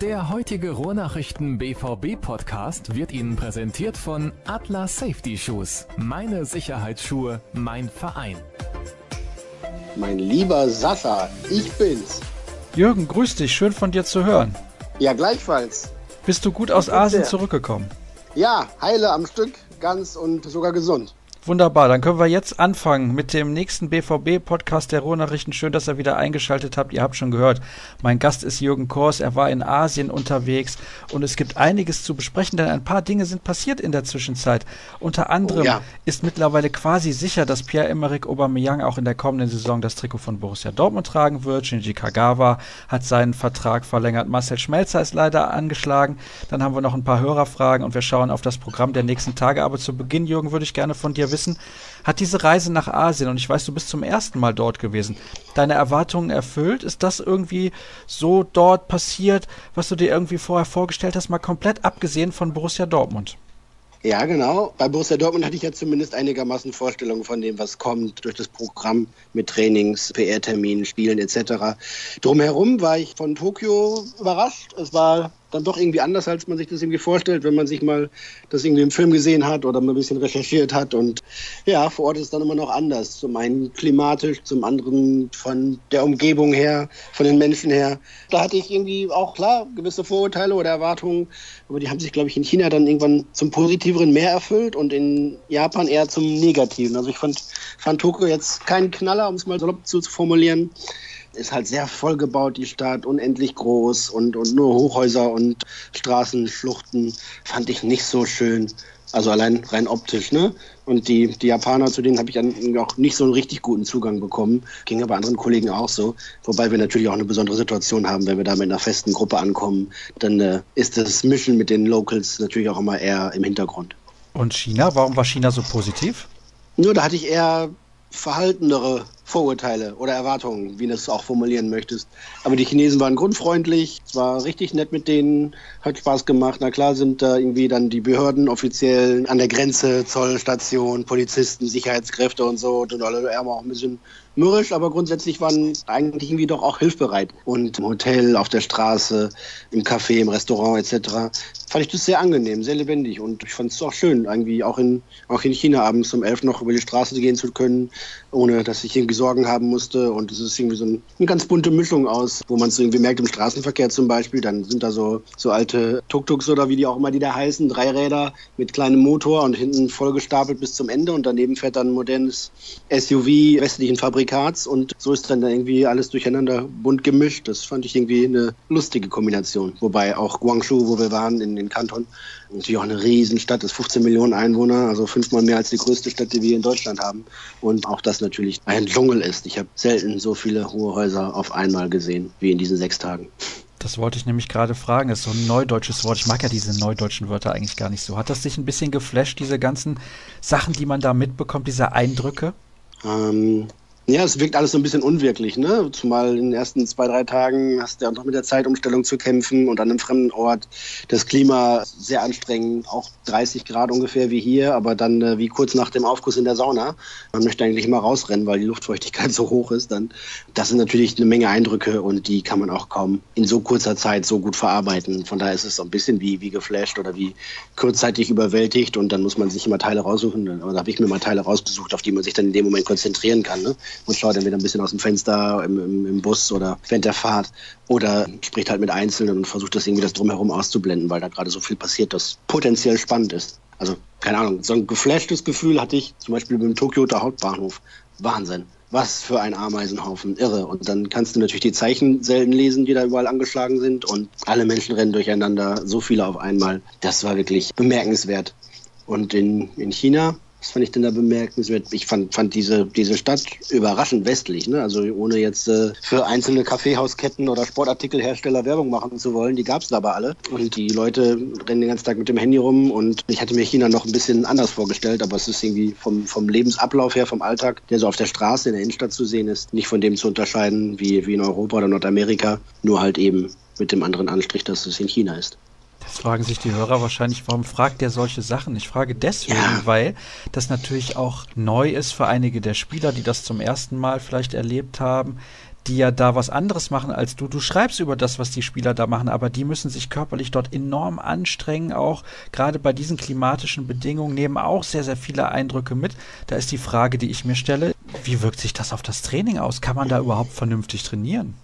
Der heutige Ruhrnachrichten BVB Podcast wird Ihnen präsentiert von Atlas Safety Shoes. Meine Sicherheitsschuhe, mein Verein. Mein lieber Sascha, ich bin's. Jürgen, grüß dich, schön von dir zu hören. Ja, gleichfalls. Bist du gut aus Asien zurückgekommen? Ja, heile am Stück, ganz und sogar gesund. Wunderbar, dann können wir jetzt anfangen mit dem nächsten BVB-Podcast der Ruhrnachrichten. Schön, dass ihr wieder eingeschaltet habt. Ihr habt schon gehört, mein Gast ist Jürgen Kors. Er war in Asien unterwegs und es gibt einiges zu besprechen, denn ein paar Dinge sind passiert in der Zwischenzeit. Unter anderem oh, ja. ist mittlerweile quasi sicher, dass Pierre-Emerick Aubameyang auch in der kommenden Saison das Trikot von Borussia Dortmund tragen wird. Shinji Kagawa hat seinen Vertrag verlängert. Marcel Schmelzer ist leider angeschlagen. Dann haben wir noch ein paar Hörerfragen und wir schauen auf das Programm der nächsten Tage. Aber zu Beginn, Jürgen, würde ich gerne von dir wissen, hat diese Reise nach Asien, und ich weiß, du bist zum ersten Mal dort gewesen, deine Erwartungen erfüllt? Ist das irgendwie so dort passiert, was du dir irgendwie vorher vorgestellt hast, mal komplett abgesehen von Borussia Dortmund? Ja, genau. Bei Borussia Dortmund hatte ich ja zumindest einigermaßen Vorstellungen von dem, was kommt durch das Programm mit Trainings, PR-Terminen, Spielen etc. Drumherum war ich von Tokio überrascht. Es war dann doch irgendwie anders, als man sich das irgendwie vorstellt, wenn man sich mal das irgendwie im Film gesehen hat oder mal ein bisschen recherchiert hat. Und ja, vor Ort ist es dann immer noch anders. Zum einen klimatisch, zum anderen von der Umgebung her, von den Menschen her. Da hatte ich irgendwie auch klar gewisse Vorurteile oder Erwartungen, aber die haben sich, glaube ich, in China dann irgendwann zum Positiveren mehr erfüllt und in Japan eher zum Negativen. Also ich fand, fand Tokio jetzt keinen Knaller, um es mal salopp zu formulieren ist halt sehr vollgebaut, die Stadt, unendlich groß und, und nur Hochhäuser und Straßenschluchten fand ich nicht so schön. Also allein rein optisch, ne? Und die, die Japaner, zu denen habe ich dann auch nicht so einen richtig guten Zugang bekommen. Ging aber anderen Kollegen auch so. Wobei wir natürlich auch eine besondere Situation haben, wenn wir da mit einer festen Gruppe ankommen. Dann äh, ist das Mischen mit den Locals natürlich auch immer eher im Hintergrund. Und China? Warum war China so positiv? Nur da hatte ich eher verhaltenere Vorurteile oder Erwartungen, wie du es auch formulieren möchtest. Aber die Chinesen waren grundfreundlich, es war richtig nett mit denen, hat Spaß gemacht. Na klar sind da irgendwie dann die Behörden offiziell an der Grenze, Zollstation, Polizisten, Sicherheitskräfte und so, und alle auch ein bisschen mürrisch, aber grundsätzlich waren eigentlich irgendwie doch auch hilfbereit. Und im Hotel, auf der Straße, im Café, im Restaurant etc. fand ich das sehr angenehm, sehr lebendig und ich fand es auch schön, irgendwie auch in, auch in China abends um elf noch über die Straße gehen zu können, ohne dass ich irgendwie Sorgen haben musste. Und es ist irgendwie so ein, eine ganz bunte Mischung aus, wo man es irgendwie merkt im Straßenverkehr zum Beispiel. Dann sind da so, so alte Tuk-Tuks oder wie die auch immer die da heißen, drei Räder mit kleinem Motor und hinten vollgestapelt bis zum Ende. Und daneben fährt dann ein modernes SUV westlichen Fabrikats. Und so ist dann da irgendwie alles durcheinander bunt gemischt. Das fand ich irgendwie eine lustige Kombination. Wobei auch Guangzhou, wo wir waren, in den Kanton, natürlich auch eine Riesenstadt, ist 15 Millionen Einwohner, also fünfmal mehr als die größte Stadt, die wir in Deutschland haben. Und auch das natürlich ein Dschungel ist. Ich habe selten so viele hohe Häuser auf einmal gesehen wie in diesen sechs Tagen. Das wollte ich nämlich gerade fragen. Das ist so ein neudeutsches Wort. Ich mag ja diese neudeutschen Wörter eigentlich gar nicht so. Hat das dich ein bisschen geflasht, diese ganzen Sachen, die man da mitbekommt, diese Eindrücke? Ähm, ja, es wirkt alles so ein bisschen unwirklich, ne? Zumal in den ersten zwei, drei Tagen hast du ja noch mit der Zeitumstellung zu kämpfen und an einem fremden Ort. Das Klima sehr anstrengend, auch 30 Grad ungefähr wie hier, aber dann äh, wie kurz nach dem Aufguss in der Sauna. Man möchte eigentlich immer rausrennen, weil die Luftfeuchtigkeit so hoch ist. Dann, das sind natürlich eine Menge Eindrücke und die kann man auch kaum in so kurzer Zeit so gut verarbeiten. Von daher ist es so ein bisschen wie, wie geflasht oder wie kurzzeitig überwältigt und dann muss man sich immer Teile raussuchen. Da habe ich mir mal Teile rausgesucht, auf die man sich dann in dem Moment konzentrieren kann. Ne? Und schaut dann wieder ein bisschen aus dem Fenster im, im, im Bus oder während der Fahrt oder spricht halt mit Einzelnen und versucht das irgendwie das drumherum auszublenden, weil da gerade so viel passiert, das potenziell spannend ist. Also, keine Ahnung, so ein geflashtes Gefühl hatte ich zum Beispiel beim Tokioter Hauptbahnhof. Wahnsinn. Was für ein Ameisenhaufen, irre. Und dann kannst du natürlich die Zeichen selten lesen, die da überall angeschlagen sind. Und alle Menschen rennen durcheinander, so viele auf einmal. Das war wirklich bemerkenswert. Und in, in China was fand ich denn da bemerkenswert? Ich fand, fand diese, diese Stadt überraschend westlich. Ne? Also ohne jetzt äh, für einzelne Kaffeehausketten oder Sportartikelhersteller Werbung machen zu wollen, die gab es aber alle. Und die Leute rennen den ganzen Tag mit dem Handy rum. Und ich hatte mir China noch ein bisschen anders vorgestellt, aber es ist irgendwie vom, vom Lebensablauf her, vom Alltag, der so auf der Straße in der Innenstadt zu sehen ist, nicht von dem zu unterscheiden wie, wie in Europa oder Nordamerika, nur halt eben mit dem anderen Anstrich, dass es in China ist. Jetzt fragen sich die Hörer wahrscheinlich, warum fragt der solche Sachen? Ich frage deswegen, ja. weil das natürlich auch neu ist für einige der Spieler, die das zum ersten Mal vielleicht erlebt haben die ja da was anderes machen als du. Du schreibst über das, was die Spieler da machen, aber die müssen sich körperlich dort enorm anstrengen, auch gerade bei diesen klimatischen Bedingungen nehmen auch sehr, sehr viele Eindrücke mit. Da ist die Frage, die ich mir stelle, wie wirkt sich das auf das Training aus? Kann man da überhaupt vernünftig trainieren?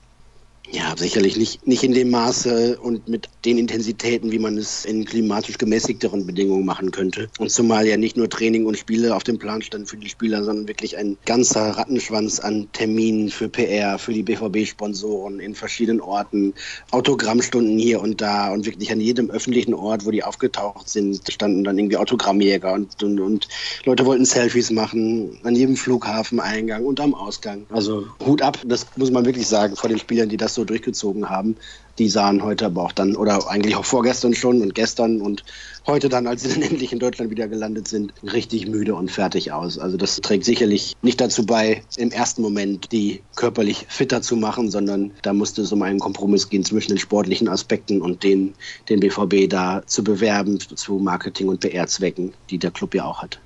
Ja, sicherlich nicht, nicht in dem Maße und mit den Intensitäten, wie man es in klimatisch gemäßigteren Bedingungen machen könnte. Und zumal ja nicht nur Training und Spiele auf dem Plan standen für die Spieler, sondern wirklich ein ganzer Rattenschwanz an Terminen für PR, für die BVB-Sponsoren in verschiedenen Orten, Autogrammstunden hier und da und wirklich an jedem öffentlichen Ort, wo die aufgetaucht sind, standen dann irgendwie Autogrammjäger und, und, und Leute wollten Selfies machen, an jedem Flughafeneingang und am Ausgang. Also Hut ab, das muss man wirklich sagen, vor den Spielern, die das so durchgezogen haben. Die sahen heute aber auch dann, oder eigentlich auch vorgestern schon und gestern und heute dann, als sie dann endlich in Deutschland wieder gelandet sind, richtig müde und fertig aus. Also das trägt sicherlich nicht dazu bei, im ersten Moment die körperlich fitter zu machen, sondern da musste es um einen Kompromiss gehen zwischen den sportlichen Aspekten und den, den BVB da zu bewerben zu Marketing- und PR-Zwecken, die der Club ja auch hat.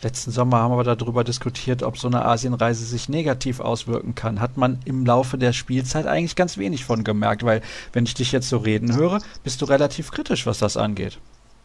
Letzten Sommer haben wir darüber diskutiert, ob so eine Asienreise sich negativ auswirken kann. Hat man im Laufe der Spielzeit eigentlich ganz wenig von gemerkt, weil wenn ich dich jetzt so reden höre, bist du relativ kritisch, was das angeht.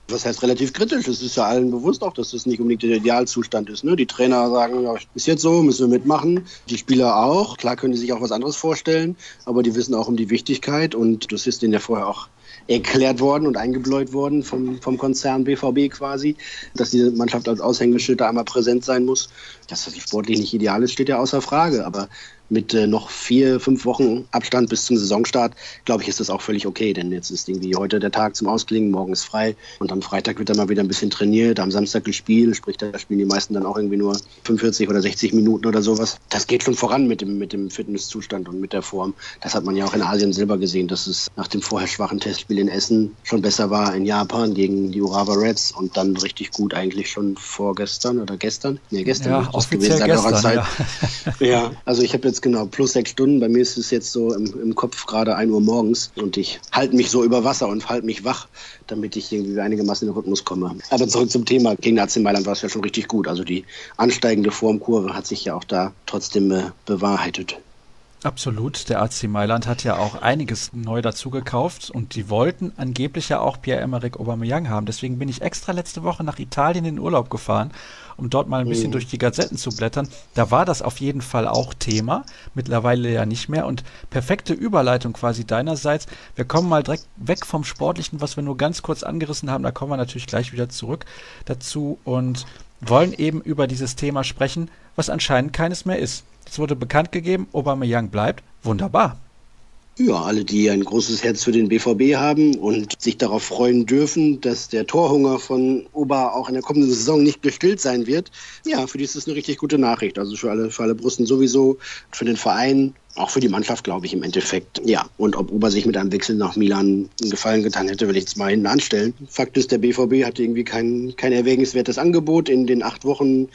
Was heißt relativ kritisch? Es ist ja allen bewusst auch, dass das nicht unbedingt der Idealzustand ist. Ne? Die Trainer sagen, ja, ist jetzt so, müssen wir mitmachen. Die Spieler auch. Klar können die sich auch was anderes vorstellen, aber die wissen auch um die Wichtigkeit und das ist denen ja vorher auch erklärt worden und eingebläut worden vom, vom Konzern BVB quasi, dass diese Mannschaft als Aushängeschild da einmal präsent sein muss. Dass das sportlich nicht ideal ist, steht ja außer Frage. Aber mit äh, noch vier, fünf Wochen Abstand bis zum Saisonstart, glaube ich, ist das auch völlig okay. Denn jetzt ist irgendwie heute der Tag zum Ausklingen, morgen ist frei und am Freitag wird dann mal wieder ein bisschen trainiert, am Samstag gespielt, sprich, da spielen die meisten dann auch irgendwie nur 45 oder 60 Minuten oder sowas. Das geht schon voran mit dem, mit dem Fitnesszustand und mit der Form. Das hat man ja auch in Asien selber gesehen, dass es nach dem vorher schwachen Testspiel in Essen schon besser war in Japan gegen die Urawa Reds und dann richtig gut eigentlich schon vorgestern oder gestern. Nee, gestern ja, das gewesen seit gestern, Zeit. Ja. ja, also ich habe jetzt genau plus sechs Stunden. Bei mir ist es jetzt so im, im Kopf gerade 1 Uhr morgens und ich halte mich so über Wasser und halte mich wach, damit ich irgendwie einigermaßen in den Rhythmus komme. Aber zurück zum Thema. Gegen AC Mailand war es ja schon richtig gut. Also die ansteigende Formkurve hat sich ja auch da trotzdem äh, bewahrheitet. Absolut. Der AC Mailand hat ja auch einiges neu dazu gekauft und die wollten angeblich ja auch Pierre-Emerick Aubameyang haben. Deswegen bin ich extra letzte Woche nach Italien in den Urlaub gefahren, um dort mal ein bisschen mhm. durch die Gazetten zu blättern. Da war das auf jeden Fall auch Thema, mittlerweile ja nicht mehr und perfekte Überleitung quasi deinerseits. Wir kommen mal direkt weg vom Sportlichen, was wir nur ganz kurz angerissen haben, da kommen wir natürlich gleich wieder zurück dazu und wollen eben über dieses Thema sprechen, was anscheinend keines mehr ist. Es wurde bekannt gegeben, Aubameyang bleibt. Wunderbar. Ja, alle, die ein großes Herz für den BVB haben und sich darauf freuen dürfen, dass der Torhunger von Oba auch in der kommenden Saison nicht gestillt sein wird. Ja, für die ist das eine richtig gute Nachricht. Also für alle, für alle Brüsten sowieso, für den Verein, auch für die Mannschaft, glaube ich, im Endeffekt. Ja, und ob Ober sich mit einem Wechsel nach Milan einen Gefallen getan hätte, will ich jetzt mal hinten anstellen. Fakt ist, der BVB hatte irgendwie kein, kein erwägenswertes Angebot in den acht Wochen,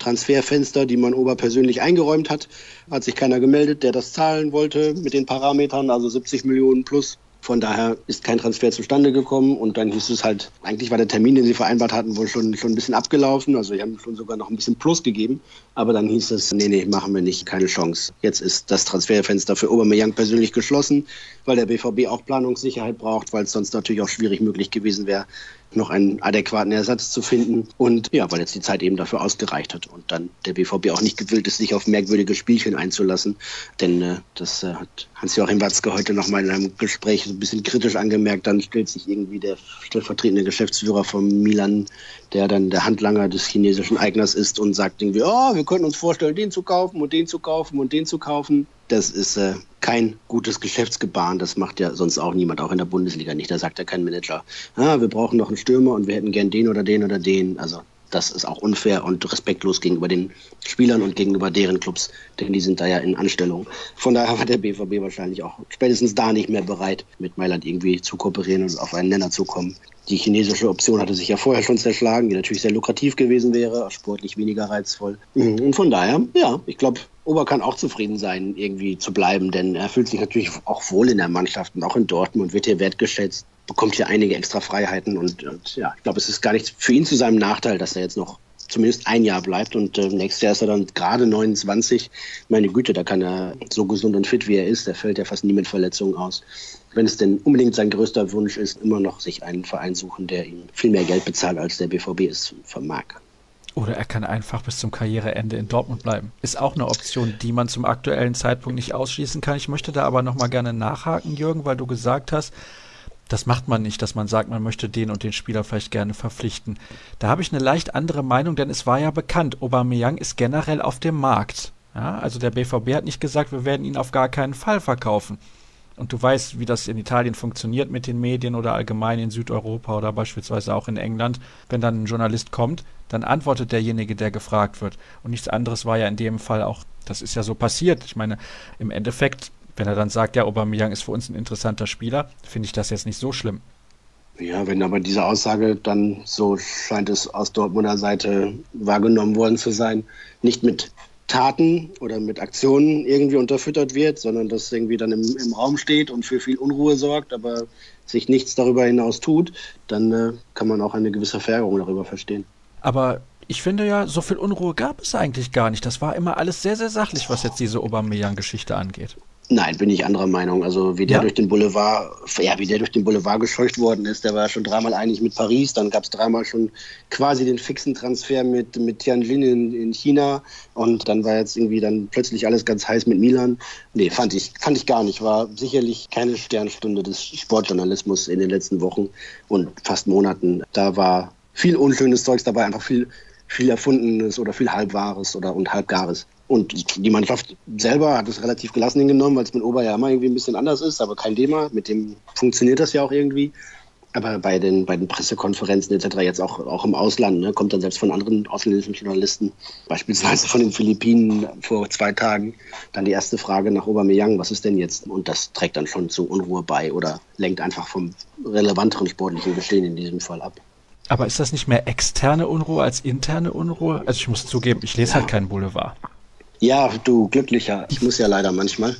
Transferfenster, die man Ober persönlich eingeräumt hat, hat sich keiner gemeldet, der das zahlen wollte mit den Parametern, also 70 Millionen plus. Von daher ist kein Transfer zustande gekommen und dann hieß es halt, eigentlich war der Termin, den sie vereinbart hatten, wohl schon, schon ein bisschen abgelaufen. Also die haben schon sogar noch ein bisschen Plus gegeben. Aber dann hieß es, nee, nee, machen wir nicht, keine Chance. Jetzt ist das Transferfenster für Aubameyang persönlich geschlossen, weil der BVB auch Planungssicherheit braucht, weil es sonst natürlich auch schwierig möglich gewesen wäre, noch einen adäquaten Ersatz zu finden. Und ja, weil jetzt die Zeit eben dafür ausgereicht hat und dann der BVB auch nicht gewillt ist, sich auf merkwürdige Spielchen einzulassen. Denn äh, das äh, hat Hans-Joachim Watzke heute noch mal in einem Gespräch so ein bisschen kritisch angemerkt. Dann stellt sich irgendwie der stellvertretende Geschäftsführer von Milan, der dann der Handlanger des chinesischen Eigners ist und sagt irgendwie, oh, wir könnten uns vorstellen, den zu kaufen und den zu kaufen und den zu kaufen. Das ist äh, kein gutes Geschäftsgebaren. Das macht ja sonst auch niemand, auch in der Bundesliga nicht. Da sagt ja kein Manager, ah, wir brauchen noch einen Stürmer und wir hätten gern den oder den oder den. Also das ist auch unfair und respektlos gegenüber den Spielern und gegenüber deren Clubs, denn die sind da ja in Anstellung. Von daher war der BVB wahrscheinlich auch spätestens da nicht mehr bereit, mit Mailand irgendwie zu kooperieren und auf einen Nenner zu kommen. Die chinesische Option hatte sich ja vorher schon zerschlagen, die natürlich sehr lukrativ gewesen wäre, sportlich weniger reizvoll. Mhm. Und von daher, ja, ich glaube, Ober kann auch zufrieden sein, irgendwie zu bleiben, denn er fühlt sich natürlich auch wohl in der Mannschaft und auch in Dortmund wird hier wertgeschätzt, bekommt hier einige extra Freiheiten und, und ja, ich glaube, es ist gar nicht für ihn zu seinem Nachteil, dass er jetzt noch zumindest ein Jahr bleibt und äh, nächstes Jahr ist er dann gerade 29. Meine Güte, da kann er so gesund und fit wie er ist, der fällt ja fast nie mit Verletzungen aus. Wenn es denn unbedingt sein größter Wunsch ist, immer noch sich einen Verein suchen, der ihm viel mehr Geld bezahlt, als der BVB es vermag. Oder er kann einfach bis zum Karriereende in Dortmund bleiben. Ist auch eine Option, die man zum aktuellen Zeitpunkt nicht ausschließen kann. Ich möchte da aber nochmal gerne nachhaken, Jürgen, weil du gesagt hast, das macht man nicht, dass man sagt, man möchte den und den Spieler vielleicht gerne verpflichten. Da habe ich eine leicht andere Meinung, denn es war ja bekannt, Aubameyang ist generell auf dem Markt. Ja, also der BVB hat nicht gesagt, wir werden ihn auf gar keinen Fall verkaufen. Und du weißt, wie das in Italien funktioniert mit den Medien oder allgemein in Südeuropa oder beispielsweise auch in England. Wenn dann ein Journalist kommt, dann antwortet derjenige, der gefragt wird. Und nichts anderes war ja in dem Fall auch, das ist ja so passiert. Ich meine, im Endeffekt wenn er dann sagt, ja, Aubameyang ist für uns ein interessanter Spieler, finde ich das jetzt nicht so schlimm. Ja, wenn aber diese Aussage dann, so scheint es aus Dortmunder Seite wahrgenommen worden zu sein, nicht mit Taten oder mit Aktionen irgendwie unterfüttert wird, sondern das irgendwie dann im, im Raum steht und für viel Unruhe sorgt, aber sich nichts darüber hinaus tut, dann äh, kann man auch eine gewisse Verärgerung darüber verstehen. Aber ich finde ja, so viel Unruhe gab es eigentlich gar nicht. Das war immer alles sehr, sehr sachlich, was jetzt diese Aubameyang-Geschichte angeht. Nein, bin ich anderer Meinung. Also wie der ja. durch den Boulevard, ja, wie der durch den Boulevard gescheucht worden ist, der war schon dreimal einig mit Paris, dann gab es dreimal schon quasi den fixen Transfer mit, mit Tianjin in, in China und dann war jetzt irgendwie dann plötzlich alles ganz heiß mit Milan. Nee, fand ich, fand ich gar nicht. War sicherlich keine Sternstunde des Sportjournalismus in den letzten Wochen und fast Monaten. Da war viel unschönes Zeugs dabei, einfach viel, viel Erfundenes oder viel Halbwahres oder und Halbgares. Und die Mannschaft selber hat es relativ gelassen hingenommen, weil es mit Ober ja immer irgendwie ein bisschen anders ist, aber kein Thema. Mit dem funktioniert das ja auch irgendwie. Aber bei den, bei den Pressekonferenzen etc., jetzt auch, auch im Ausland, ne, kommt dann selbst von anderen ausländischen Journalisten, beispielsweise von den Philippinen vor zwei Tagen, dann die erste Frage nach Aubameyang, was ist denn jetzt? Und das trägt dann schon zu Unruhe bei oder lenkt einfach vom relevanteren sportlichen Geschehen in diesem Fall ab. Aber ist das nicht mehr externe Unruhe als interne Unruhe? Also ich muss zugeben, ich lese ja. halt keinen Boulevard. Ja, du glücklicher. Ich muss ja leider manchmal.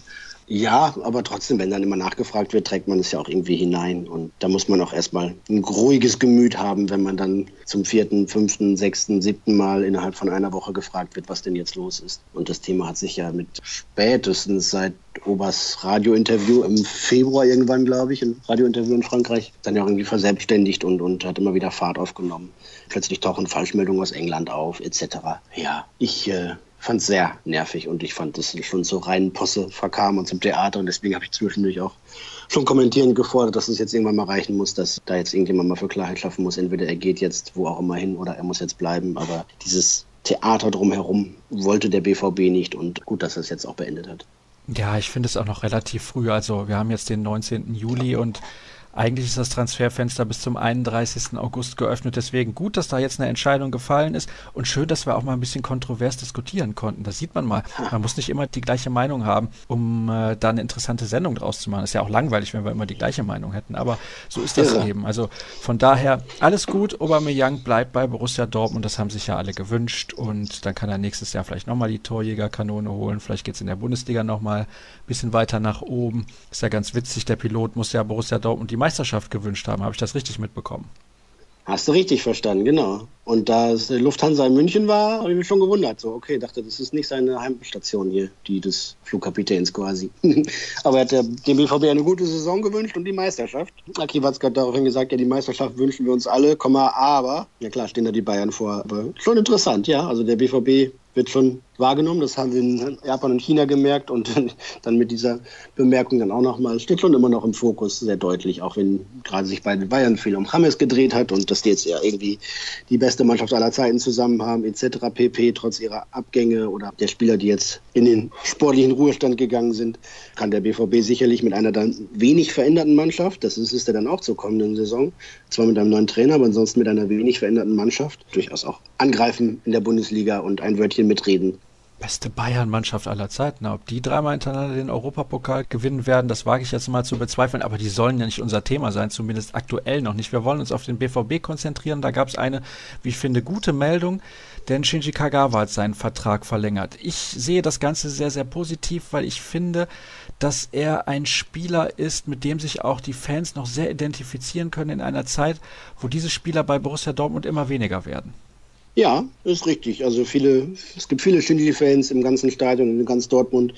Ja, aber trotzdem, wenn dann immer nachgefragt wird, trägt man es ja auch irgendwie hinein. Und da muss man auch erstmal ein ruhiges Gemüt haben, wenn man dann zum vierten, fünften, sechsten, siebten Mal innerhalb von einer Woche gefragt wird, was denn jetzt los ist. Und das Thema hat sich ja mit spätestens seit Obers Radiointerview im Februar irgendwann, glaube ich, ein Radiointerview in Frankreich, dann ja irgendwie verselbstständigt und, und hat immer wieder Fahrt aufgenommen. Plötzlich tauchen Falschmeldungen aus England auf, etc. Ja, ich äh, fand es sehr nervig und ich fand, es schon zur reinen Posse verkam und zum Theater und deswegen habe ich zwischendurch auch schon kommentierend gefordert, dass es jetzt irgendwann mal reichen muss, dass da jetzt irgendjemand mal für Klarheit schaffen muss. Entweder er geht jetzt wo auch immer hin oder er muss jetzt bleiben, aber dieses Theater drumherum wollte der BVB nicht und gut, dass er es jetzt auch beendet hat. Ja, ich finde es auch noch relativ früh. Also wir haben jetzt den 19. Juli und eigentlich ist das Transferfenster bis zum 31. August geöffnet. Deswegen gut, dass da jetzt eine Entscheidung gefallen ist und schön, dass wir auch mal ein bisschen kontrovers diskutieren konnten. Das sieht man mal. Man muss nicht immer die gleiche Meinung haben, um äh, da eine interessante Sendung draus zu machen. Ist ja auch langweilig, wenn wir immer die gleiche Meinung hätten. Aber so ist das ja. eben. Also von daher alles gut. Aubameyang bleibt bei Borussia Dortmund. Das haben sich ja alle gewünscht und dann kann er nächstes Jahr vielleicht nochmal die Torjägerkanone holen. Vielleicht geht es in der Bundesliga nochmal ein bisschen weiter nach oben. Ist ja ganz witzig. Der Pilot muss ja Borussia Dortmund die Meisterschaft gewünscht haben. Habe ich das richtig mitbekommen? Hast du richtig verstanden, genau. Und da es Lufthansa in München war, habe ich mich schon gewundert. So, okay, dachte, das ist nicht seine Heimstation hier, die des Flugkapitäns quasi. Aber er hat dem BVB eine gute Saison gewünscht und die Meisterschaft. Aki Watzke hat daraufhin gesagt, ja, die Meisterschaft wünschen wir uns alle, aber, ja klar, stehen da die Bayern vor. Aber schon interessant, ja. Also der BVB wird schon wahrgenommen. Das haben wir in Japan und China gemerkt und dann mit dieser Bemerkung dann auch nochmal, steht schon immer noch im Fokus sehr deutlich, auch wenn gerade sich bei den Bayern viel um James gedreht hat und dass die jetzt ja irgendwie die beste Mannschaft aller Zeiten zusammen haben, etc. pp. Trotz ihrer Abgänge oder der Spieler, die jetzt in den sportlichen Ruhestand gegangen sind, kann der BVB sicherlich mit einer dann wenig veränderten Mannschaft, das ist ja dann auch zur kommenden Saison, zwar mit einem neuen Trainer, aber ansonsten mit einer wenig veränderten Mannschaft, durchaus auch angreifen in der Bundesliga und ein Wörtchen mitreden beste Bayern-Mannschaft aller Zeiten. Ob die dreimal hintereinander den Europapokal gewinnen werden, das wage ich jetzt mal zu bezweifeln. Aber die sollen ja nicht unser Thema sein, zumindest aktuell noch nicht. Wir wollen uns auf den BVB konzentrieren. Da gab es eine, wie ich finde, gute Meldung, denn Shinji Kagawa hat seinen Vertrag verlängert. Ich sehe das Ganze sehr, sehr positiv, weil ich finde, dass er ein Spieler ist, mit dem sich auch die Fans noch sehr identifizieren können in einer Zeit, wo diese Spieler bei Borussia Dortmund immer weniger werden. Ja, ist richtig. Also viele, es gibt viele Shinji-Fans im ganzen Stadion und in ganz Dortmund.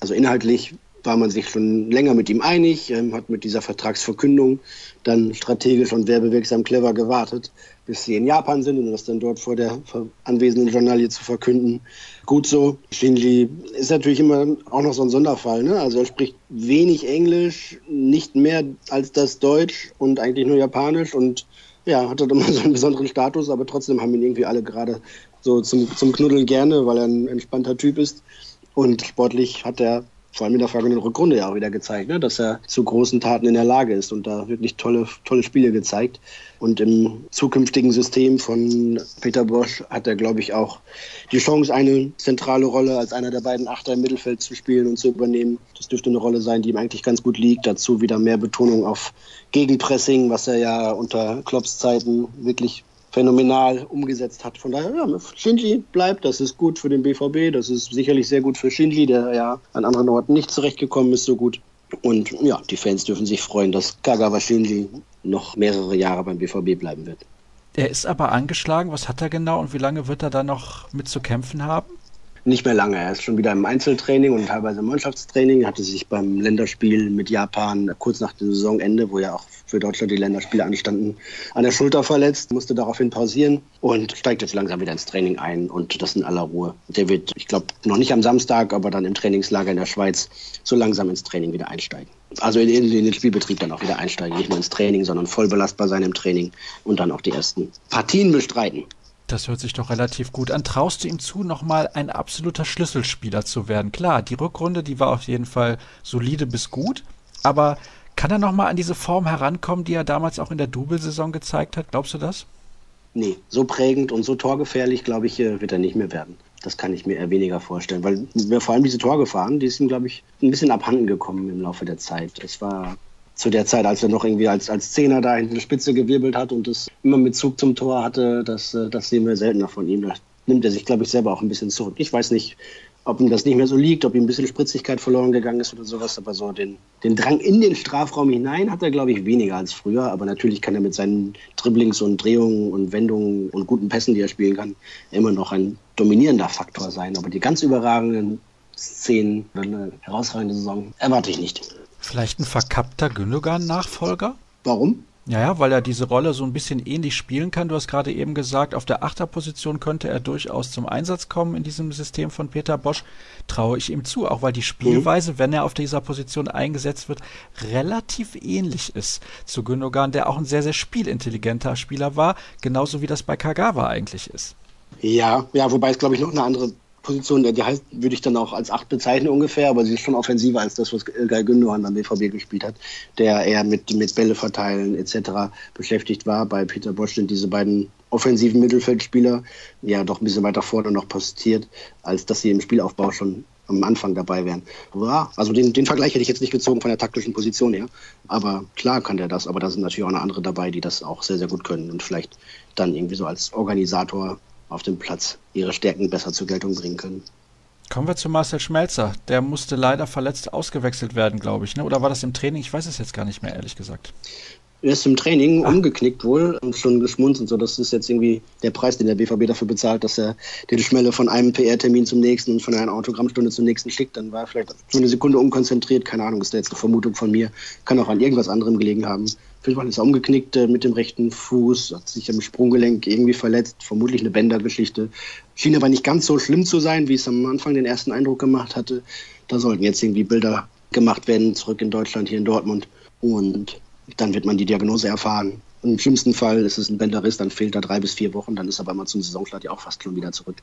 Also inhaltlich war man sich schon länger mit ihm einig, ähm, hat mit dieser Vertragsverkündung dann strategisch und werbewirksam clever gewartet, bis sie in Japan sind und das dann dort vor der anwesenden Journalie zu verkünden. Gut so. Shinji ist natürlich immer auch noch so ein Sonderfall. Ne? Also er spricht wenig Englisch, nicht mehr als das Deutsch und eigentlich nur Japanisch und ja, hat er immer so einen besonderen Status, aber trotzdem haben ihn irgendwie alle gerade so zum, zum Knuddeln gerne, weil er ein entspannter Typ ist. Und sportlich hat er vor allem in der vergangenen Rückrunde ja auch wieder gezeigt, ne, dass er zu großen Taten in der Lage ist und da wirklich tolle, tolle Spiele gezeigt. Und im zukünftigen System von Peter Bosch hat er, glaube ich, auch die Chance, eine zentrale Rolle als einer der beiden Achter im Mittelfeld zu spielen und zu übernehmen. Das dürfte eine Rolle sein, die ihm eigentlich ganz gut liegt. Dazu wieder mehr Betonung auf Gegenpressing, was er ja unter Klopps Zeiten wirklich phänomenal umgesetzt hat. Von daher, ja, Shinji bleibt, das ist gut für den BVB, das ist sicherlich sehr gut für Shinji, der ja an anderen Orten nicht zurechtgekommen ist so gut. Und ja, die Fans dürfen sich freuen, dass Kagawa Shinji noch mehrere Jahre beim BVB bleiben wird. Er ist aber angeschlagen. Was hat er genau und wie lange wird er da noch mit zu kämpfen haben? Nicht mehr lange. Er ist schon wieder im Einzeltraining und teilweise im Mannschaftstraining. Hatte sich beim Länderspiel mit Japan kurz nach dem Saisonende, wo ja auch für Deutschland die Länderspiele anstanden, an der Schulter verletzt, musste daraufhin pausieren und steigt jetzt langsam wieder ins Training ein und das in aller Ruhe. Der wird, ich glaube, noch nicht am Samstag, aber dann im Trainingslager in der Schweiz so langsam ins Training wieder einsteigen. Also in, in, den Spielbetrieb dann auch wieder einsteigen. Nicht nur ins Training, sondern voll belastbar sein im Training und dann auch die ersten Partien bestreiten. Das hört sich doch relativ gut an. Traust du ihm zu, nochmal ein absoluter Schlüsselspieler zu werden? Klar, die Rückrunde, die war auf jeden Fall solide bis gut, aber kann er nochmal an diese Form herankommen, die er damals auch in der Double-Saison gezeigt hat? Glaubst du das? Nee, so prägend und so torgefährlich, glaube ich, äh, wird er nicht mehr werden. Das kann ich mir eher weniger vorstellen, weil wir vor allem diese Torgefahren, die sind, glaube ich, ein bisschen abhanden gekommen im Laufe der Zeit. Es war zu der Zeit, als er noch irgendwie als, als Zehner da in der Spitze gewirbelt hat und es immer mit Zug zum Tor hatte, das, äh, das sehen wir seltener von ihm. Da nimmt er sich, glaube ich, selber auch ein bisschen zurück. Ich weiß nicht, ob ihm das nicht mehr so liegt, ob ihm ein bisschen Spritzigkeit verloren gegangen ist oder sowas, aber so den, den Drang in den Strafraum hinein hat er, glaube ich, weniger als früher. Aber natürlich kann er mit seinen Dribblings und Drehungen und Wendungen und guten Pässen, die er spielen kann, immer noch ein dominierender Faktor sein. Aber die ganz überragenden Szenen, eine herausragende Saison, erwarte ich nicht. Vielleicht ein verkappter Gündogan-Nachfolger? Warum? Ja, ja, weil er diese Rolle so ein bisschen ähnlich spielen kann. Du hast gerade eben gesagt, auf der Achterposition könnte er durchaus zum Einsatz kommen in diesem System von Peter Bosch. Traue ich ihm zu, auch weil die Spielweise, mhm. wenn er auf dieser Position eingesetzt wird, relativ ähnlich ist zu Gündogan, der auch ein sehr, sehr spielintelligenter Spieler war, genauso wie das bei Kagawa eigentlich ist. Ja, ja, wobei es, glaube ich, noch eine andere Position, die heißt, würde ich dann auch als acht bezeichnen ungefähr, aber sie ist schon offensiver als das, was Guy Gündogan beim BVB gespielt hat, der eher mit, mit Bälle verteilen etc. beschäftigt war. Bei Peter Bosch sind diese beiden offensiven Mittelfeldspieler ja doch ein bisschen weiter vorne noch postiert, als dass sie im Spielaufbau schon am Anfang dabei wären. Also den, den Vergleich hätte ich jetzt nicht gezogen von der taktischen Position her. Aber klar kann der das, aber da sind natürlich auch noch andere dabei, die das auch sehr, sehr gut können und vielleicht dann irgendwie so als Organisator auf dem Platz ihre Stärken besser zur Geltung bringen können. Kommen wir zu Marcel Schmelzer. Der musste leider verletzt ausgewechselt werden, glaube ich. Ne? Oder war das im Training? Ich weiß es jetzt gar nicht mehr, ehrlich gesagt. Er ist im Training Ach. umgeknickt wohl und schon geschmunzelt. So, das ist jetzt irgendwie der Preis, den der BVB dafür bezahlt, dass er den Schmelle von einem PR-Termin zum nächsten und von einer Autogrammstunde zum nächsten schickt. Dann war er vielleicht für eine Sekunde unkonzentriert. Keine Ahnung, ist da jetzt eine Vermutung von mir. Kann auch an irgendwas anderem gelegen haben. Fall ist er umgeknickt äh, mit dem rechten Fuß, hat sich am Sprunggelenk irgendwie verletzt, vermutlich eine Bändergeschichte. Schien aber nicht ganz so schlimm zu sein, wie es am Anfang den ersten Eindruck gemacht hatte. Da sollten jetzt irgendwie Bilder gemacht werden, zurück in Deutschland, hier in Dortmund. Und dann wird man die Diagnose erfahren. Und Im schlimmsten Fall ist es ein Bänderriss, dann fehlt er drei bis vier Wochen, dann ist er aber mal zum Saisonstart ja auch fast schon wieder zurück.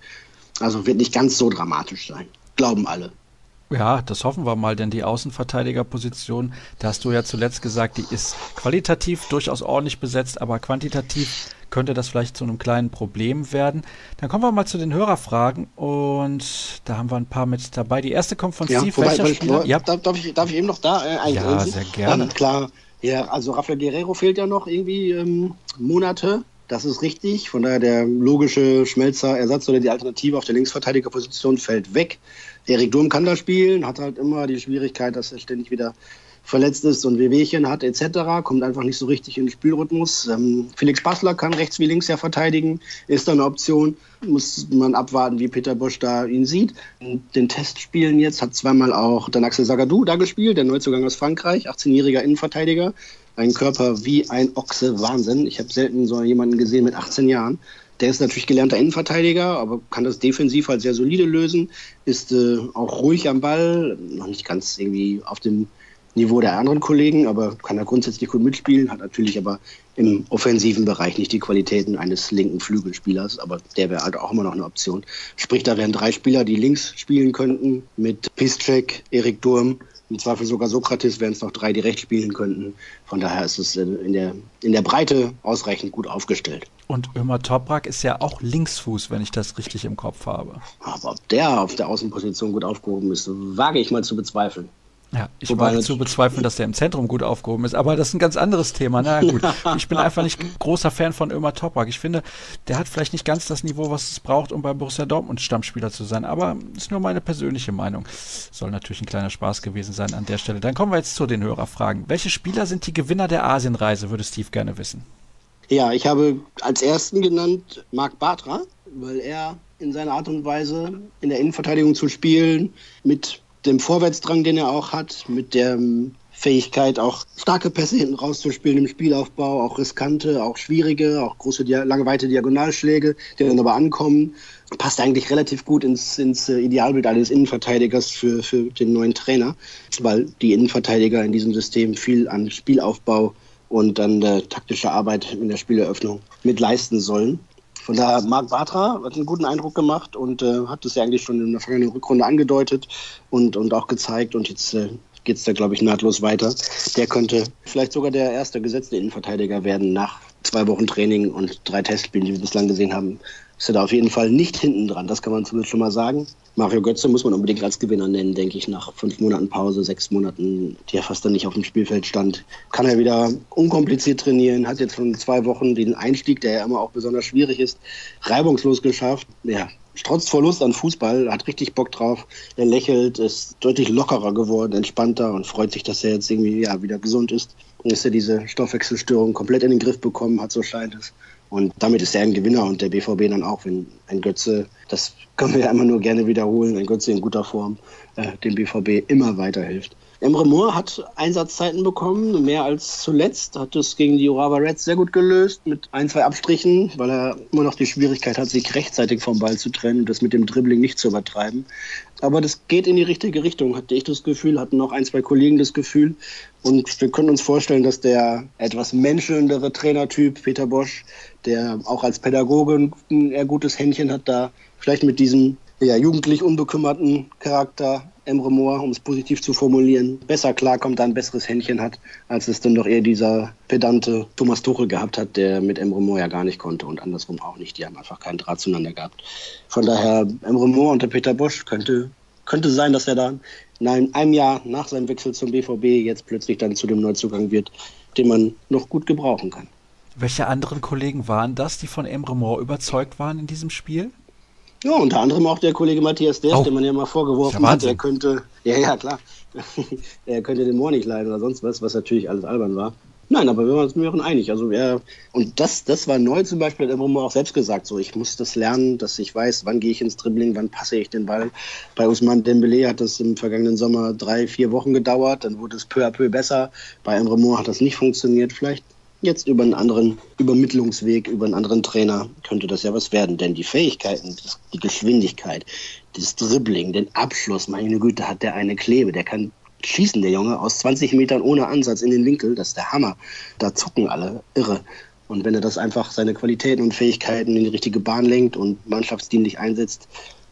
Also wird nicht ganz so dramatisch sein. Glauben alle. Ja, das hoffen wir mal, denn die Außenverteidigerposition, da hast du ja zuletzt gesagt, die ist qualitativ durchaus ordentlich besetzt, aber quantitativ könnte das vielleicht zu einem kleinen Problem werden. Dann kommen wir mal zu den Hörerfragen und da haben wir ein paar mit dabei. Die erste kommt von ja, Steve. Wobei, welcher Spieler? Ja. Darf, darf, ich, darf ich eben noch da äh, eingreifen? Ja, sehr gerne. Ähm, klar, ja, also Rafael Guerrero fehlt ja noch irgendwie ähm, Monate. Das ist richtig. Von daher der logische Schmelzer-Ersatz oder die Alternative auf der Linksverteidigerposition fällt weg. Erik Durm kann da spielen, hat halt immer die Schwierigkeit, dass er ständig wieder verletzt ist und Wehwehchen hat etc., kommt einfach nicht so richtig in den Spielrhythmus. Ähm, Felix Bassler kann rechts wie links ja verteidigen, ist da eine Option. Muss man abwarten, wie Peter Bosch da ihn sieht. Den Test spielen jetzt hat zweimal auch dann Axel Sagadou da gespielt, der Neuzugang aus Frankreich, 18-jähriger Innenverteidiger. Ein Körper wie ein Ochse, Wahnsinn. Ich habe selten so jemanden gesehen mit 18 Jahren. Der ist natürlich gelernter Innenverteidiger, aber kann das defensiv halt sehr solide lösen, ist äh, auch ruhig am Ball, noch nicht ganz irgendwie auf dem Niveau der anderen Kollegen, aber kann er grundsätzlich gut mitspielen, hat natürlich aber im offensiven Bereich nicht die Qualitäten eines linken Flügelspielers, aber der wäre halt auch immer noch eine Option. Sprich, da wären drei Spieler, die links spielen könnten, mit Piszczek, Erik Durm im Zweifel sogar Sokrates wären es noch drei, die rechts spielen könnten. Von daher ist es in der, in der Breite ausreichend gut aufgestellt. Und Ömer Toprak ist ja auch Linksfuß, wenn ich das richtig im Kopf habe. Aber ob der auf der Außenposition gut aufgehoben ist, wage ich mal zu bezweifeln. Ja, ich Wobei wage zu bezweifeln, dass der im Zentrum gut aufgehoben ist, aber das ist ein ganz anderes Thema. Na gut, ich bin einfach nicht großer Fan von Ömer Toprak. Ich finde, der hat vielleicht nicht ganz das Niveau, was es braucht, um bei Borussia Dortmund Stammspieler zu sein, aber ist nur meine persönliche Meinung. Soll natürlich ein kleiner Spaß gewesen sein an der Stelle. Dann kommen wir jetzt zu den Hörerfragen. Welche Spieler sind die Gewinner der Asienreise, würde Steve gerne wissen. Ja, ich habe als ersten genannt Marc Bartra, weil er in seiner Art und Weise in der Innenverteidigung zu spielen mit dem Vorwärtsdrang, den er auch hat, mit der Fähigkeit, auch starke Pässe hinten rauszuspielen im Spielaufbau, auch riskante, auch schwierige, auch große, lange, weite Diagonalschläge, die dann aber ankommen, passt eigentlich relativ gut ins, ins äh, Idealbild eines Innenverteidigers für, für den neuen Trainer, weil die Innenverteidiger in diesem System viel an Spielaufbau und an der taktischer Arbeit in der Spieleröffnung mit leisten sollen. Von daher, Marc Bartra hat einen guten Eindruck gemacht und äh, hat es ja eigentlich schon in der vergangenen Rückrunde angedeutet und, und auch gezeigt. Und jetzt äh, geht es da, glaube ich, nahtlos weiter. Der könnte vielleicht sogar der erste gesetzte Innenverteidiger werden nach zwei Wochen Training und drei Testspielen, die wir bislang gesehen haben ist er da auf jeden Fall nicht hinten dran. Das kann man zumindest schon mal sagen. Mario Götze muss man unbedingt als Gewinner nennen, denke ich, nach fünf Monaten Pause, sechs Monaten, die er fast dann nicht auf dem Spielfeld stand. Kann er wieder unkompliziert trainieren, hat jetzt schon zwei Wochen den Einstieg, der ja immer auch besonders schwierig ist, reibungslos geschafft. Ja, trotz Verlust an Fußball, hat richtig Bock drauf. Er lächelt, ist deutlich lockerer geworden, entspannter und freut sich, dass er jetzt irgendwie ja, wieder gesund ist. Und dass er diese Stoffwechselstörung komplett in den Griff bekommen hat, so scheint es. Und damit ist er ein Gewinner und der BVB dann auch, wenn ein Götze, das können wir ja immer nur gerne wiederholen, ein Götze in guter Form äh, dem BVB immer weiterhilft. Emre Moore hat Einsatzzeiten bekommen, mehr als zuletzt, hat es gegen die Urawa Reds sehr gut gelöst, mit ein, zwei Abstrichen, weil er immer noch die Schwierigkeit hat, sich rechtzeitig vom Ball zu trennen und das mit dem Dribbling nicht zu übertreiben. Aber das geht in die richtige Richtung, hatte ich das Gefühl, hatten auch ein, zwei Kollegen das Gefühl. Und wir können uns vorstellen, dass der etwas menschelndere Trainertyp Peter Bosch, der auch als Pädagoge ein gutes Händchen hat, da vielleicht mit diesem ja, jugendlich unbekümmerten Charakter Emre Moore, um es positiv zu formulieren, besser klarkommt, da ein besseres Händchen hat, als es dann doch eher dieser pedante Thomas Tuchel gehabt hat, der mit Emre Moore ja gar nicht konnte und andersrum auch nicht. Die haben einfach keinen Draht zueinander gehabt. Von daher, Emre Moore und der Peter Bosch könnte, könnte sein, dass er da in einem Jahr nach seinem Wechsel zum BVB jetzt plötzlich dann zu dem Neuzugang wird, den man noch gut gebrauchen kann. Welche anderen Kollegen waren das, die von Emre Moore überzeugt waren in diesem Spiel? Ja, unter anderem auch der Kollege Matthias Dersch, oh. dem man ja mal vorgeworfen ja hat, er könnte, ja, ja, klar, er könnte den Moor nicht leiden oder sonst was, was natürlich alles albern war. Nein, aber wir waren uns waren einig. Also er, und das, das war neu zum Beispiel, hat immer auch selbst gesagt, so ich muss das lernen, dass ich weiß, wann gehe ich ins Dribbling, wann passe ich den Ball. Bei Usman Dembele hat das im vergangenen Sommer drei, vier Wochen gedauert, dann wurde es peu à peu besser. Bei Emre Moore hat das nicht funktioniert. Vielleicht Jetzt über einen anderen Übermittlungsweg, über einen anderen Trainer könnte das ja was werden. Denn die Fähigkeiten, die Geschwindigkeit, das Dribbling, den Abschluss, meine Güte, hat der eine Klebe. Der kann schießen, der Junge, aus 20 Metern ohne Ansatz in den Winkel. Das ist der Hammer. Da zucken alle. Irre. Und wenn er das einfach seine Qualitäten und Fähigkeiten in die richtige Bahn lenkt und mannschaftsdienlich einsetzt,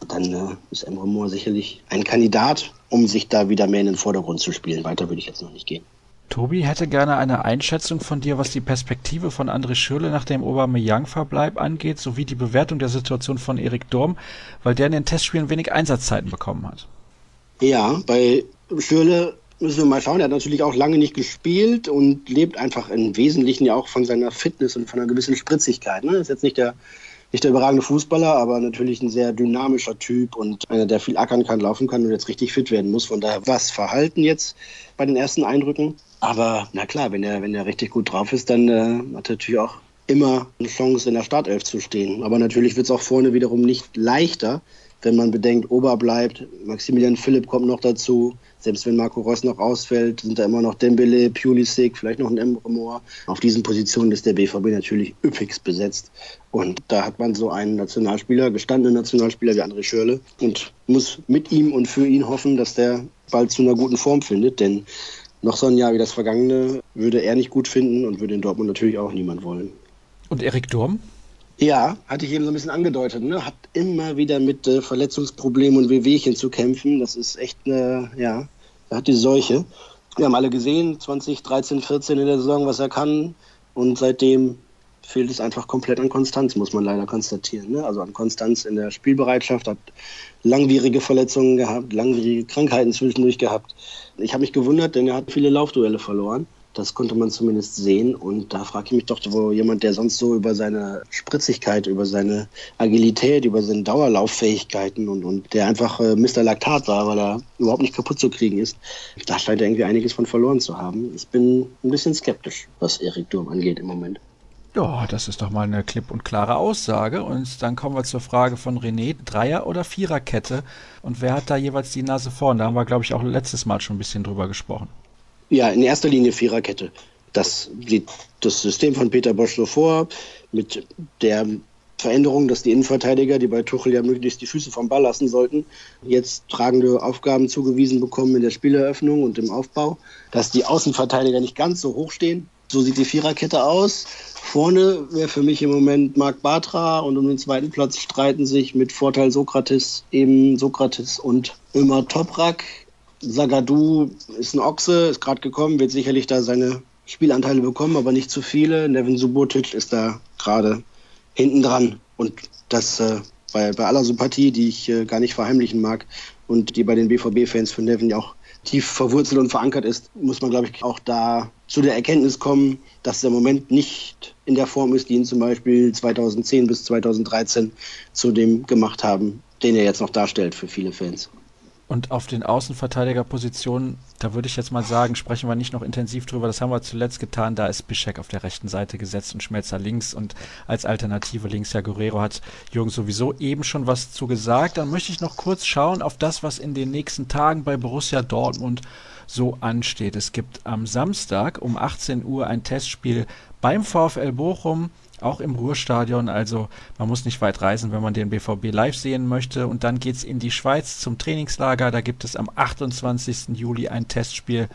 dann äh, ist Emre Moore sicherlich ein Kandidat, um sich da wieder mehr in den Vordergrund zu spielen. Weiter würde ich jetzt noch nicht gehen. Tobi hätte gerne eine Einschätzung von dir, was die Perspektive von André Schürle nach dem Aubameyang-Verbleib angeht, sowie die Bewertung der Situation von Erik Durm, weil der in den Testspielen wenig Einsatzzeiten bekommen hat. Ja, bei Schürle müssen wir mal schauen. Er hat natürlich auch lange nicht gespielt und lebt einfach im Wesentlichen ja auch von seiner Fitness und von einer gewissen Spritzigkeit. Ne? Ist jetzt nicht der, nicht der überragende Fußballer, aber natürlich ein sehr dynamischer Typ und einer, der viel ackern kann, laufen kann und jetzt richtig fit werden muss. Von daher was Verhalten jetzt bei den ersten Eindrücken. Aber na klar, wenn er, wenn er richtig gut drauf ist, dann äh, hat er natürlich auch immer eine Chance, in der Startelf zu stehen. Aber natürlich wird es auch vorne wiederum nicht leichter, wenn man bedenkt, Ober bleibt, Maximilian Philipp kommt noch dazu. Selbst wenn Marco Reus noch ausfällt, sind da immer noch Dembele, Pulisic, vielleicht noch ein Emre Auf diesen Positionen ist der BVB natürlich üppigst besetzt. Und da hat man so einen Nationalspieler, gestandenen Nationalspieler wie André Schörle und muss mit ihm und für ihn hoffen, dass der bald zu einer guten Form findet. Denn noch so ein Jahr wie das vergangene würde er nicht gut finden und würde in Dortmund natürlich auch niemand wollen. Und Erik Durm? Ja, hatte ich eben so ein bisschen angedeutet. Ne? Hat immer wieder mit äh, Verletzungsproblemen und Wehwehchen zu kämpfen. Das ist echt eine, ja, er hat die Seuche. Wir haben alle gesehen, 2013, 14 in der Saison, was er kann. Und seitdem fehlt es einfach komplett an Konstanz, muss man leider konstatieren. Ne? Also an Konstanz in der Spielbereitschaft, hat langwierige Verletzungen gehabt, langwierige Krankheiten zwischendurch gehabt. Ich habe mich gewundert, denn er hat viele Laufduelle verloren. Das konnte man zumindest sehen. Und da frage ich mich doch, wo jemand, der sonst so über seine Spritzigkeit, über seine Agilität, über seine Dauerlauffähigkeiten und, und der einfach äh, Mr. Laktat war, weil er überhaupt nicht kaputt zu kriegen ist, da scheint er irgendwie einiges von verloren zu haben. Ich bin ein bisschen skeptisch, was Erik Durm angeht im Moment. Ja, das ist doch mal eine klipp und klare Aussage. Und dann kommen wir zur Frage von René: Dreier- oder Viererkette? Und wer hat da jeweils die Nase vorn? Da haben wir, glaube ich, auch letztes Mal schon ein bisschen drüber gesprochen. Ja, in erster Linie Viererkette. Das sieht das System von Peter Bosch so vor, mit der Veränderung, dass die Innenverteidiger, die bei Tuchel ja möglichst die Füße vom Ball lassen sollten, jetzt tragende Aufgaben zugewiesen bekommen in der Spieleröffnung und im Aufbau, dass die Außenverteidiger nicht ganz so hoch stehen. So sieht die Viererkette aus. Vorne wäre für mich im Moment Marc Bartra und um den zweiten Platz streiten sich mit Vorteil Sokrates eben Sokrates und Ömer Toprak. Sagadu ist ein Ochse, ist gerade gekommen, wird sicherlich da seine Spielanteile bekommen, aber nicht zu viele. Nevin Subotic ist da gerade hinten dran. Und das äh, bei, bei aller Sympathie, die ich äh, gar nicht verheimlichen mag und die bei den BVB-Fans von Nevin ja auch tief verwurzelt und verankert ist, muss man, glaube ich, auch da zu der Erkenntnis kommen, dass der Moment nicht in der Form ist, die ihn zum Beispiel 2010 bis 2013 zu dem gemacht haben, den er jetzt noch darstellt für viele Fans. Und auf den Außenverteidigerpositionen, da würde ich jetzt mal sagen, sprechen wir nicht noch intensiv drüber. Das haben wir zuletzt getan. Da ist Bischek auf der rechten Seite gesetzt und Schmelzer links und als Alternative links ja Guerrero hat Jürgen sowieso eben schon was zu gesagt. Dann möchte ich noch kurz schauen auf das, was in den nächsten Tagen bei Borussia Dortmund so ansteht. Es gibt am Samstag um 18 Uhr ein Testspiel beim VfL Bochum auch im Ruhrstadion. Also man muss nicht weit reisen, wenn man den BVB live sehen möchte. Und dann geht es in die Schweiz zum Trainingslager. Da gibt es am 28. Juli ein Testspiel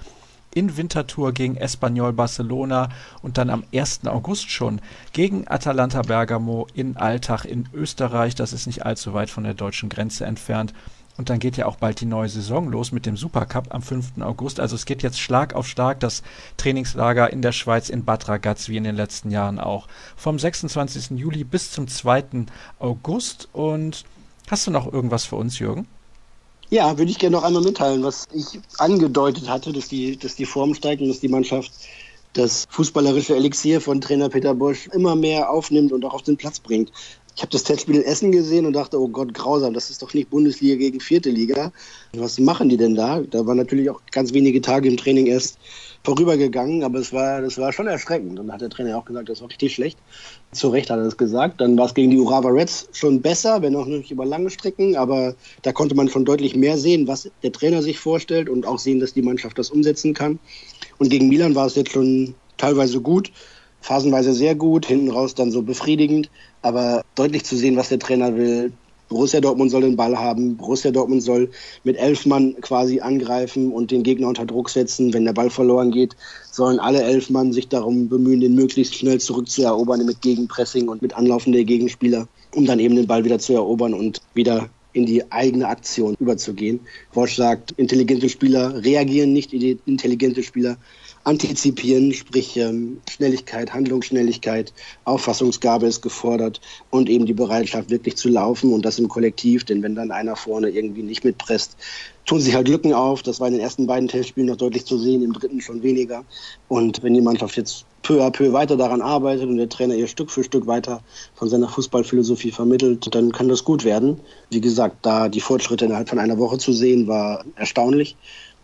in Winterthur gegen Espanyol Barcelona und dann am 1. August schon gegen Atalanta Bergamo in Altach in Österreich. Das ist nicht allzu weit von der deutschen Grenze entfernt. Und dann geht ja auch bald die neue Saison los mit dem Supercup am 5. August. Also es geht jetzt Schlag auf Schlag das Trainingslager in der Schweiz in Bad Ragaz wie in den letzten Jahren auch. Vom 26. Juli bis zum 2. August. Und hast du noch irgendwas für uns, Jürgen? Ja, würde ich gerne noch einmal mitteilen, was ich angedeutet hatte, dass die, dass die Form steigt und dass die Mannschaft das fußballerische Elixier von Trainer Peter Bosch immer mehr aufnimmt und auch auf den Platz bringt. Ich habe das Testspiel in Essen gesehen und dachte, oh Gott, grausam, das ist doch nicht Bundesliga gegen vierte Liga. Was machen die denn da? Da waren natürlich auch ganz wenige Tage im Training erst vorübergegangen, aber es war, das war schon erschreckend. Und dann hat der Trainer auch gesagt, das war richtig schlecht. Zu Recht hat er das gesagt. Dann war es gegen die Urawa Reds schon besser, wenn auch nicht über lange Strecken, aber da konnte man schon deutlich mehr sehen, was der Trainer sich vorstellt und auch sehen, dass die Mannschaft das umsetzen kann. Und gegen Milan war es jetzt schon teilweise gut phasenweise sehr gut, hinten raus dann so befriedigend, aber deutlich zu sehen, was der Trainer will. Borussia Dortmund soll den Ball haben, Borussia Dortmund soll mit elf Mann quasi angreifen und den Gegner unter Druck setzen. Wenn der Ball verloren geht, sollen alle elf Mann sich darum bemühen, den möglichst schnell zurückzuerobern mit Gegenpressing und mit Anlaufen der Gegenspieler, um dann eben den Ball wieder zu erobern und wieder in die eigene Aktion überzugehen. Bosch sagt, intelligente Spieler reagieren nicht, intelligente Spieler antizipieren, sprich ähm, Schnelligkeit, Handlungsschnelligkeit, Auffassungsgabe ist gefordert und eben die Bereitschaft, wirklich zu laufen und das im Kollektiv, denn wenn dann einer vorne irgendwie nicht mitpresst, tun sich halt Lücken auf. Das war in den ersten beiden Testspielen noch deutlich zu sehen, im dritten schon weniger. Und wenn die Mannschaft jetzt peu à peu weiter daran arbeitet und der Trainer ihr Stück für Stück weiter von seiner Fußballphilosophie vermittelt, dann kann das gut werden. Wie gesagt, da die Fortschritte innerhalb von einer Woche zu sehen, war erstaunlich.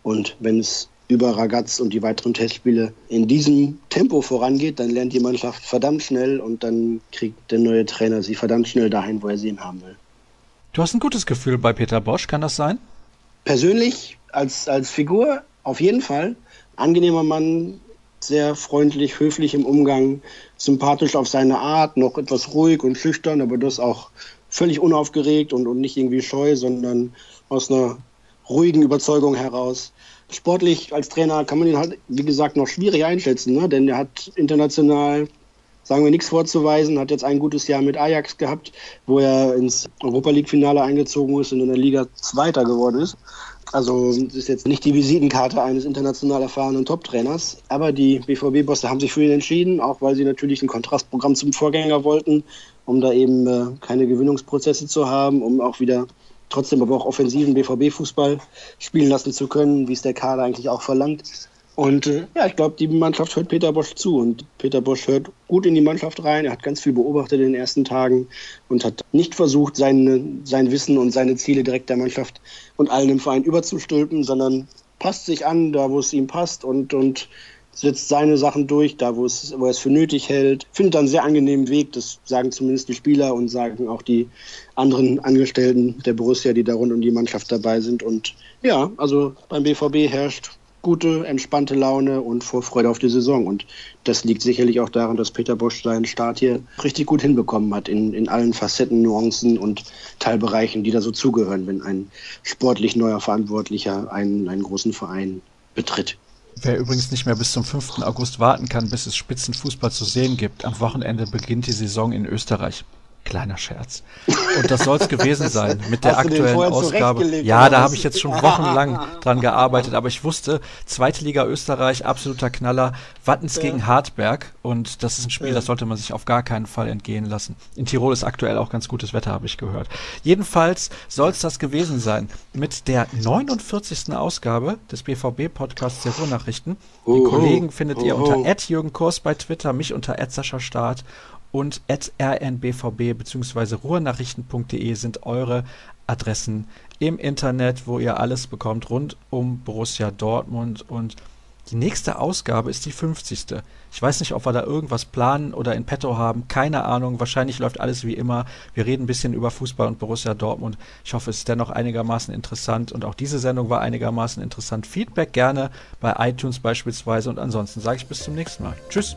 Und wenn es über Ragaz und die weiteren Testspiele in diesem Tempo vorangeht, dann lernt die Mannschaft verdammt schnell und dann kriegt der neue Trainer sie verdammt schnell dahin, wo er sie haben will. Du hast ein gutes Gefühl bei Peter Bosch, kann das sein? Persönlich, als, als Figur, auf jeden Fall. Angenehmer Mann, sehr freundlich, höflich im Umgang, sympathisch auf seine Art, noch etwas ruhig und schüchtern, aber das auch völlig unaufgeregt und, und nicht irgendwie scheu, sondern aus einer ruhigen Überzeugung heraus sportlich als Trainer kann man ihn halt, wie gesagt, noch schwierig einschätzen, ne? denn er hat international, sagen wir, nichts vorzuweisen, hat jetzt ein gutes Jahr mit Ajax gehabt, wo er ins Europa League-Finale eingezogen ist und in der Liga Zweiter geworden ist. Also ist jetzt nicht die Visitenkarte eines international erfahrenen Top-Trainers, aber die BVB-Bosse haben sich für ihn entschieden, auch weil sie natürlich ein Kontrastprogramm zum Vorgänger wollten, um da eben äh, keine Gewinnungsprozesse zu haben, um auch wieder trotzdem aber auch offensiven BVB-Fußball spielen lassen zu können, wie es der Kader eigentlich auch verlangt. Und äh, ja, ich glaube, die Mannschaft hört Peter Bosch zu und Peter Bosch hört gut in die Mannschaft rein. Er hat ganz viel beobachtet in den ersten Tagen und hat nicht versucht, sein, sein Wissen und seine Ziele direkt der Mannschaft und allen im Verein überzustülpen, sondern passt sich an, da wo es ihm passt und, und setzt seine Sachen durch, da wo es, wo er es für nötig hält, findet dann einen sehr angenehmen Weg, das sagen zumindest die Spieler und sagen auch die anderen Angestellten der Borussia, die da rund um die Mannschaft dabei sind. Und ja, also beim BVB herrscht gute, entspannte Laune und Vorfreude auf die Saison. Und das liegt sicherlich auch daran, dass Peter Bosch seinen Start hier richtig gut hinbekommen hat, in, in allen Facetten, Nuancen und Teilbereichen, die da so zugehören, wenn ein sportlich neuer Verantwortlicher einen, einen großen Verein betritt. Wer übrigens nicht mehr bis zum 5. August warten kann, bis es Spitzenfußball zu sehen gibt, am Wochenende beginnt die Saison in Österreich. Kleiner Scherz. Und das soll es gewesen sein mit der aktuellen Ausgabe. Ja, da habe ich jetzt schon wochenlang dran gearbeitet, aber ich wusste, zweite Liga Österreich, absoluter Knaller, Wattens ja. gegen Hartberg und das ist ein Spiel, das sollte man sich auf gar keinen Fall entgehen lassen. In Tirol ist aktuell auch ganz gutes Wetter, habe ich gehört. Jedenfalls soll es das gewesen sein mit der 49. Ausgabe des BVB-Podcasts der Ruhrnachrichten. Die Kollegen findet ihr unter. Jürgen Kurs bei Twitter, mich unter Sascha Start und rnbvb bzw. ruhrnachrichten.de sind eure Adressen im Internet, wo ihr alles bekommt rund um Borussia Dortmund und die nächste Ausgabe ist die 50. Ich weiß nicht, ob wir da irgendwas planen oder in petto haben. Keine Ahnung. Wahrscheinlich läuft alles wie immer. Wir reden ein bisschen über Fußball und Borussia Dortmund. Ich hoffe, es ist dennoch einigermaßen interessant. Und auch diese Sendung war einigermaßen interessant. Feedback gerne bei iTunes beispielsweise. Und ansonsten sage ich bis zum nächsten Mal. Tschüss.